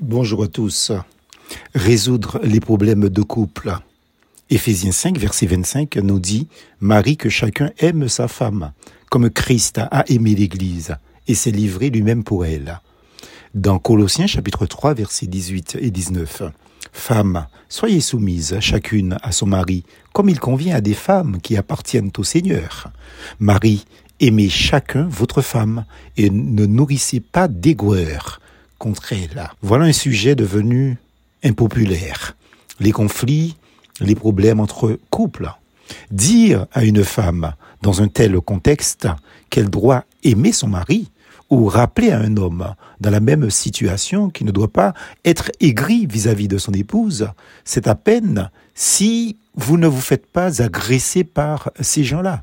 Bonjour à tous. Résoudre les problèmes de couple. Éphésiens 5, verset 25 nous dit Marie, que chacun aime sa femme, comme Christ a aimé l'Église et s'est livré lui-même pour elle. Dans Colossiens chapitre 3, versets 18 et 19. Femmes, soyez soumises chacune à son mari, comme il convient à des femmes qui appartiennent au Seigneur. Marie, aimez chacun votre femme et ne nourrissez pas d'aigreur Voilà un sujet devenu impopulaire. Les conflits, les problèmes entre couples. Dire à une femme, dans un tel contexte, qu'elle doit aimer son mari, ou rappeler à un homme dans la même situation qu'il ne doit pas être aigri vis-à-vis de son épouse, c'est à peine si vous ne vous faites pas agresser par ces gens-là.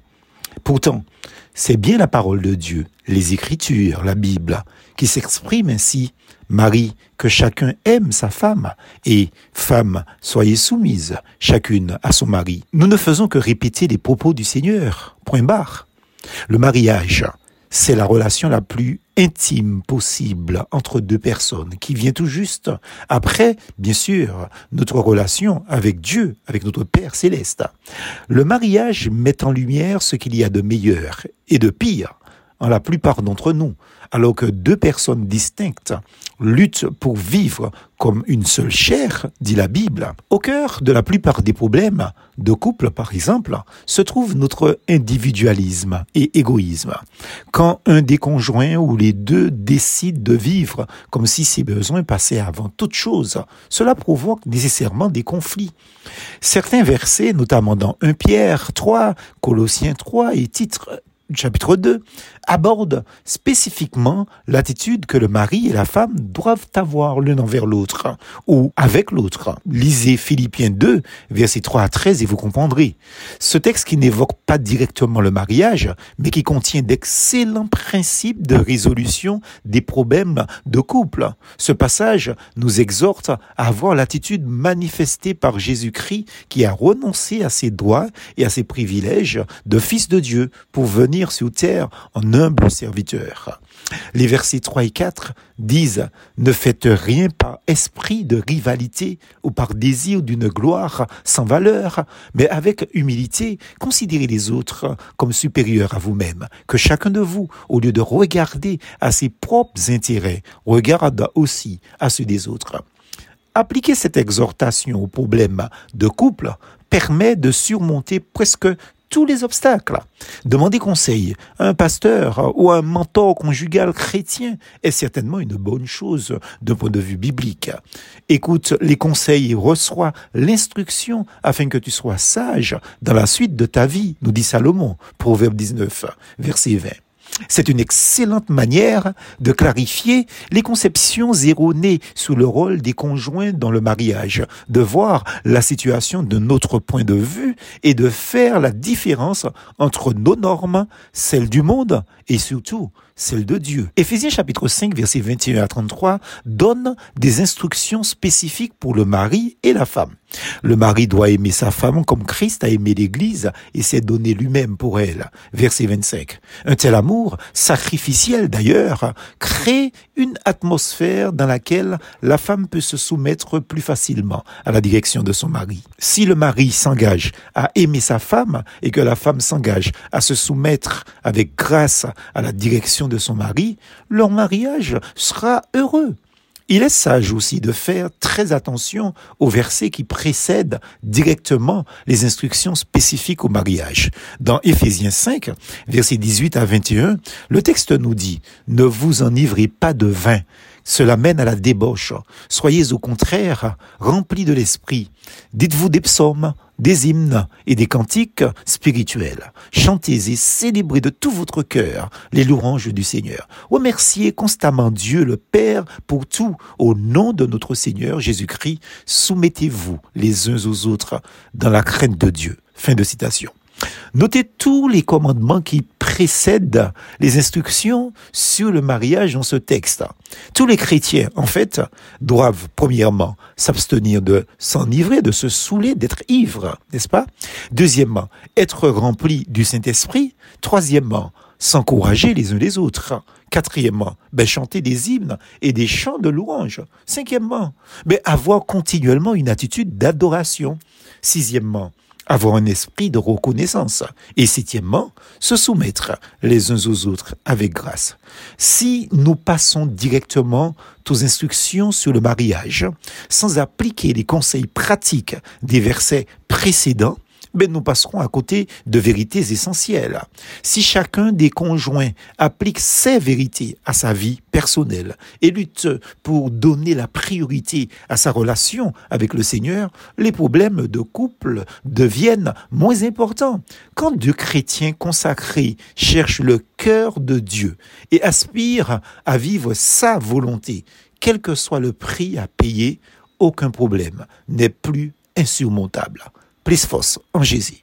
Pourtant, c'est bien la parole de Dieu, les Écritures, la Bible, qui s'exprime ainsi. Marie, que chacun aime sa femme, et femme, soyez soumises, chacune à son mari. Nous ne faisons que répéter les propos du Seigneur. Point barre. Le mariage, c'est la relation la plus intime possible entre deux personnes qui vient tout juste après, bien sûr, notre relation avec Dieu, avec notre Père céleste. Le mariage met en lumière ce qu'il y a de meilleur et de pire la plupart d'entre nous, alors que deux personnes distinctes luttent pour vivre comme une seule chair, dit la Bible. Au cœur de la plupart des problèmes de couple, par exemple, se trouve notre individualisme et égoïsme. Quand un des conjoints ou les deux décident de vivre comme si ses besoins passaient avant toute chose, cela provoque nécessairement des conflits. Certains versets, notamment dans 1 Pierre 3, Colossiens 3 et titre chapitre 2 aborde spécifiquement l'attitude que le mari et la femme doivent avoir l'un envers l'autre ou avec l'autre. Lisez Philippiens 2, versets 3 à 13 et vous comprendrez. Ce texte qui n'évoque pas directement le mariage, mais qui contient d'excellents principes de résolution des problèmes de couple. Ce passage nous exhorte à avoir l'attitude manifestée par Jésus-Christ qui a renoncé à ses droits et à ses privilèges de fils de Dieu pour venir sur terre en humble serviteur. Les versets 3 et 4 disent Ne faites rien par esprit de rivalité ou par désir d'une gloire sans valeur, mais avec humilité, considérez les autres comme supérieurs à vous-même, que chacun de vous, au lieu de regarder à ses propres intérêts, regarde aussi à ceux des autres. Appliquer cette exhortation au problème de couple permet de surmonter presque tous les obstacles. Demander conseil à un pasteur ou un mentor conjugal chrétien est certainement une bonne chose d'un point de vue biblique. Écoute les conseils et reçois l'instruction afin que tu sois sage dans la suite de ta vie, nous dit Salomon, Proverbe 19, verset 20. C'est une excellente manière de clarifier les conceptions erronées sur le rôle des conjoints dans le mariage, de voir la situation de notre point de vue et de faire la différence entre nos normes, celles du monde et surtout celle de Dieu. Éphésiens chapitre 5 versets 21 à 33 donne des instructions spécifiques pour le mari et la femme. Le mari doit aimer sa femme comme Christ a aimé l'Église et s'est donné lui-même pour elle. Verset 25. Un tel amour, sacrificiel d'ailleurs, crée une atmosphère dans laquelle la femme peut se soumettre plus facilement à la direction de son mari. Si le mari s'engage à aimer sa femme et que la femme s'engage à se soumettre avec grâce à la direction de son mari, leur mariage sera heureux. Il est sage aussi de faire très attention aux versets qui précèdent directement les instructions spécifiques au mariage. Dans Éphésiens 5, versets 18 à 21, le texte nous dit, Ne vous enivrez pas de vin, cela mène à la débauche. Soyez au contraire remplis de l'esprit. Dites-vous des psaumes, des hymnes et des cantiques spirituels. Chantez et célébrez de tout votre cœur les louanges du Seigneur. Remerciez constamment Dieu le Père pour tout. Au nom de notre Seigneur Jésus-Christ, soumettez-vous les uns aux autres dans la crainte de Dieu. Fin de citation. Notez tous les commandements qui précèdent les instructions sur le mariage dans ce texte. Tous les chrétiens, en fait, doivent premièrement s'abstenir de s'enivrer, de se saouler, d'être ivres, n'est-ce pas? Deuxièmement, être remplis du Saint-Esprit. Troisièmement, s'encourager les uns les autres. Quatrièmement, ben, chanter des hymnes et des chants de louange. Cinquièmement, ben, avoir continuellement une attitude d'adoration. Sixièmement, avoir un esprit de reconnaissance. Et septièmement, se soumettre les uns aux autres avec grâce. Si nous passons directement aux instructions sur le mariage sans appliquer les conseils pratiques des versets précédents, ben nous passerons à côté de vérités essentielles. Si chacun des conjoints applique ces vérités à sa vie personnelle et lutte pour donner la priorité à sa relation avec le Seigneur, les problèmes de couple deviennent moins importants. Quand deux chrétiens consacrés cherchent le cœur de Dieu et aspirent à vivre sa volonté, quel que soit le prix à payer, aucun problème n'est plus insurmontable en Jésus.